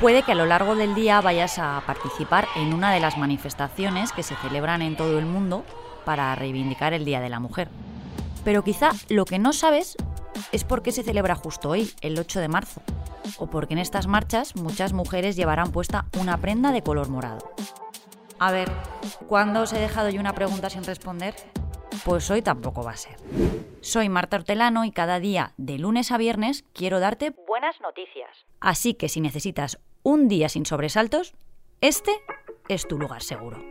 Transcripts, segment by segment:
Puede que a lo largo del día vayas a participar en una de las manifestaciones que se celebran en todo el mundo para reivindicar el Día de la Mujer. Pero quizá lo que no sabes es por qué se celebra justo hoy, el 8 de marzo, o porque en estas marchas muchas mujeres llevarán puesta una prenda de color morado. A ver, ¿cuándo os he dejado yo una pregunta sin responder? Pues hoy tampoco va a ser. Soy Marta Hortelano y cada día, de lunes a viernes, quiero darte buenas noticias. Así que si necesitas un día sin sobresaltos, este es tu lugar seguro.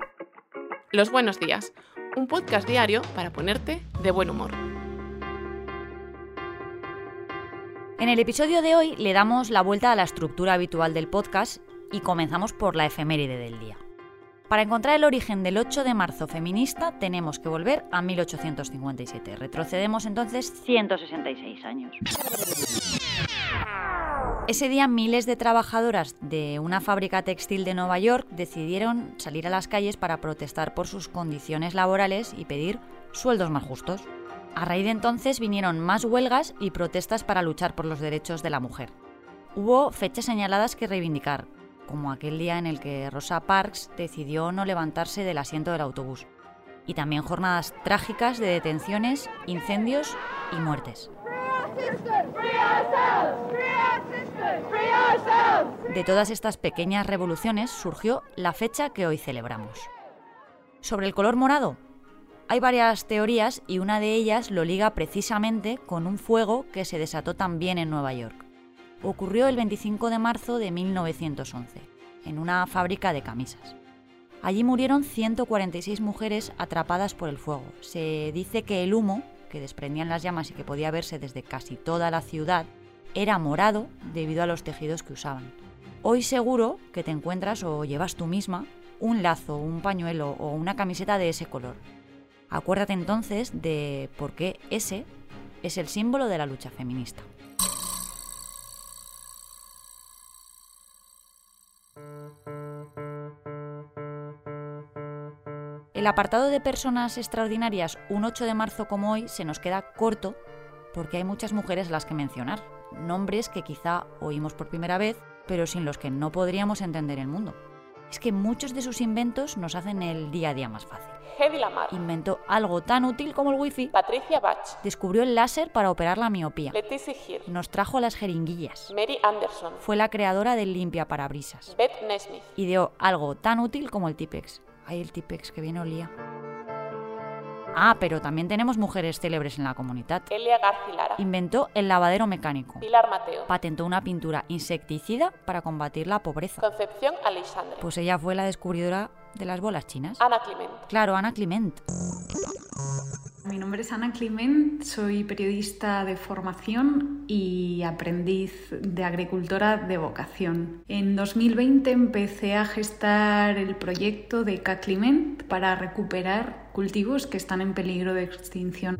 Los buenos días, un podcast diario para ponerte de buen humor. En el episodio de hoy le damos la vuelta a la estructura habitual del podcast y comenzamos por la efeméride del día. Para encontrar el origen del 8 de marzo feminista tenemos que volver a 1857. Retrocedemos entonces 166 años. Ese día miles de trabajadoras de una fábrica textil de Nueva York decidieron salir a las calles para protestar por sus condiciones laborales y pedir sueldos más justos. A raíz de entonces vinieron más huelgas y protestas para luchar por los derechos de la mujer. Hubo fechas señaladas que reivindicar, como aquel día en el que Rosa Parks decidió no levantarse del asiento del autobús, y también jornadas trágicas de detenciones, incendios y muertes. De todas estas pequeñas revoluciones surgió la fecha que hoy celebramos. Sobre el color morado, hay varias teorías y una de ellas lo liga precisamente con un fuego que se desató también en Nueva York ocurrió el 25 de marzo de 1911, en una fábrica de camisas. Allí murieron 146 mujeres atrapadas por el fuego. Se dice que el humo, que desprendían las llamas y que podía verse desde casi toda la ciudad, era morado debido a los tejidos que usaban. Hoy seguro que te encuentras o llevas tú misma un lazo, un pañuelo o una camiseta de ese color. Acuérdate entonces de por qué ese es el símbolo de la lucha feminista. Apartado de personas extraordinarias, un 8 de marzo como hoy, se nos queda corto porque hay muchas mujeres a las que mencionar, nombres que quizá oímos por primera vez, pero sin los que no podríamos entender el mundo. Es que muchos de sus inventos nos hacen el día a día más fácil. Hedy Lamar. Inventó algo tan útil como el wifi. Patricia Bach. Descubrió el láser para operar la miopía. Letizia Hill. Nos trajo las jeringuillas. Mary Anderson. Fue la creadora del limpia parabrisas. Beth Nesmith. Ideó algo tan útil como el Tipex. Ay, el Tipex que viene olía. Ah, pero también tenemos mujeres célebres en la comunidad. Elia Garcilara. Inventó el lavadero mecánico. Pilar Mateo. Patentó una pintura insecticida para combatir la pobreza. Concepción Alexandre. Pues ella fue la descubridora de las bolas chinas. Ana Clement. Claro, Ana Clement. Mi nombre es Ana Clement, soy periodista de formación y aprendiz de agricultora de vocación. En 2020 empecé a gestar el proyecto de K-Clement para recuperar cultivos que están en peligro de extinción.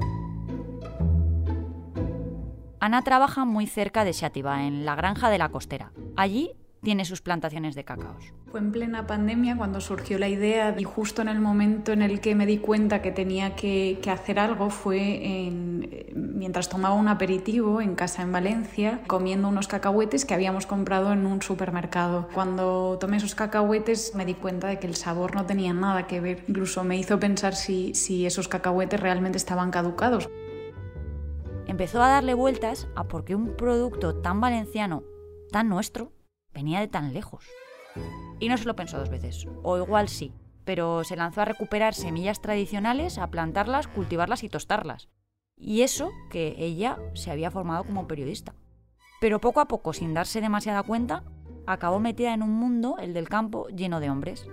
Ana trabaja muy cerca de Xativa, en la granja de la costera. Allí tiene sus plantaciones de cacaos. Fue en plena pandemia cuando surgió la idea y justo en el momento en el que me di cuenta que tenía que, hacer algo fue en, mientras tomaba un aperitivo en casa en Valencia comiendo unos cacahuetes que habíamos comprado en un supermercado. Cuando tomé esos cacahuetes me di cuenta de que el sabor no tenía nada que ver. Incluso me hizo pensar si, si esos cacahuetes realmente estaban caducados. Empezó a darle vueltas a por qué un producto tan valenciano, tan nuestro, venía de tan lejos. Y no se lo pensó dos veces, o igual sí, pero se lanzó a recuperar semillas tradicionales, a plantarlas, cultivarlas y tostarlas. Y eso que ella se había formado como periodista. Pero poco a poco, sin darse demasiada cuenta, acabó metida en un mundo, el del campo, lleno de hombres.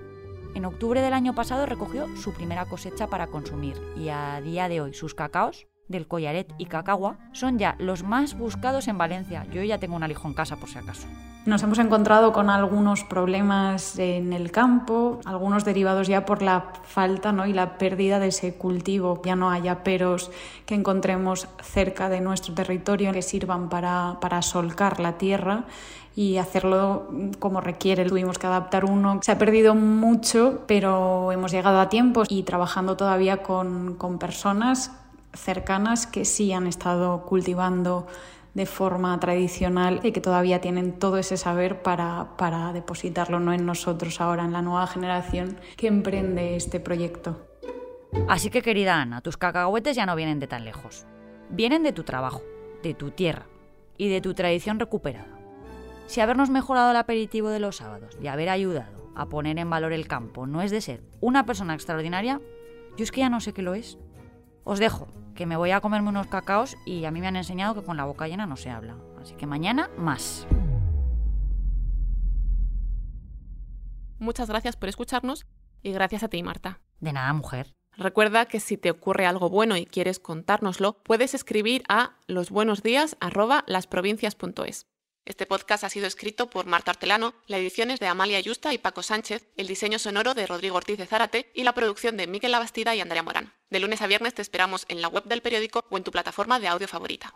En octubre del año pasado recogió su primera cosecha para consumir y a día de hoy sus cacaos del collaret y cacagua son ya los más buscados en Valencia. Yo ya tengo un alijo en casa por si acaso. Nos hemos encontrado con algunos problemas en el campo, algunos derivados ya por la falta ¿no? y la pérdida de ese cultivo. Ya no haya peros que encontremos cerca de nuestro territorio que sirvan para, solcar la tierra y hacerlo como requiere. Tuvimos que adaptar uno. Se ha perdido mucho, pero hemos llegado a tiempo y trabajando todavía con personas cercanas que sí han estado cultivando de forma tradicional y que todavía tienen todo ese saber para, para depositarlo no en nosotros ahora, en la nueva generación que emprende este proyecto. Así que querida Ana, tus cacahuetes ya no vienen de tan lejos. Vienen de tu trabajo, de tu tierra y de tu tradición recuperada. Si habernos mejorado el aperitivo de los sábados y haber ayudado a poner en valor el campo no es de ser una persona extraordinaria, yo es que ya no sé qué lo es. Os dejo, que me voy a comerme unos cacaos y a mí me han enseñado que con la boca llena no se habla. Así que mañana más. Muchas gracias por escucharnos y gracias a ti, Marta. De nada, mujer. Recuerda que si te ocurre algo bueno y quieres contárnoslo, puedes escribir a losbuenosdías@lasprovincias.es. Este podcast ha sido escrito por Marta Hortelano, la edición es de Amalia Yusta y Paco Sánchez, el diseño sonoro de Rodrigo Ortiz de Zárate y la producción de Miquel Labastida y Andrea Morán. De lunes a viernes te esperamos en la web del periódico o en tu plataforma de audio favorita.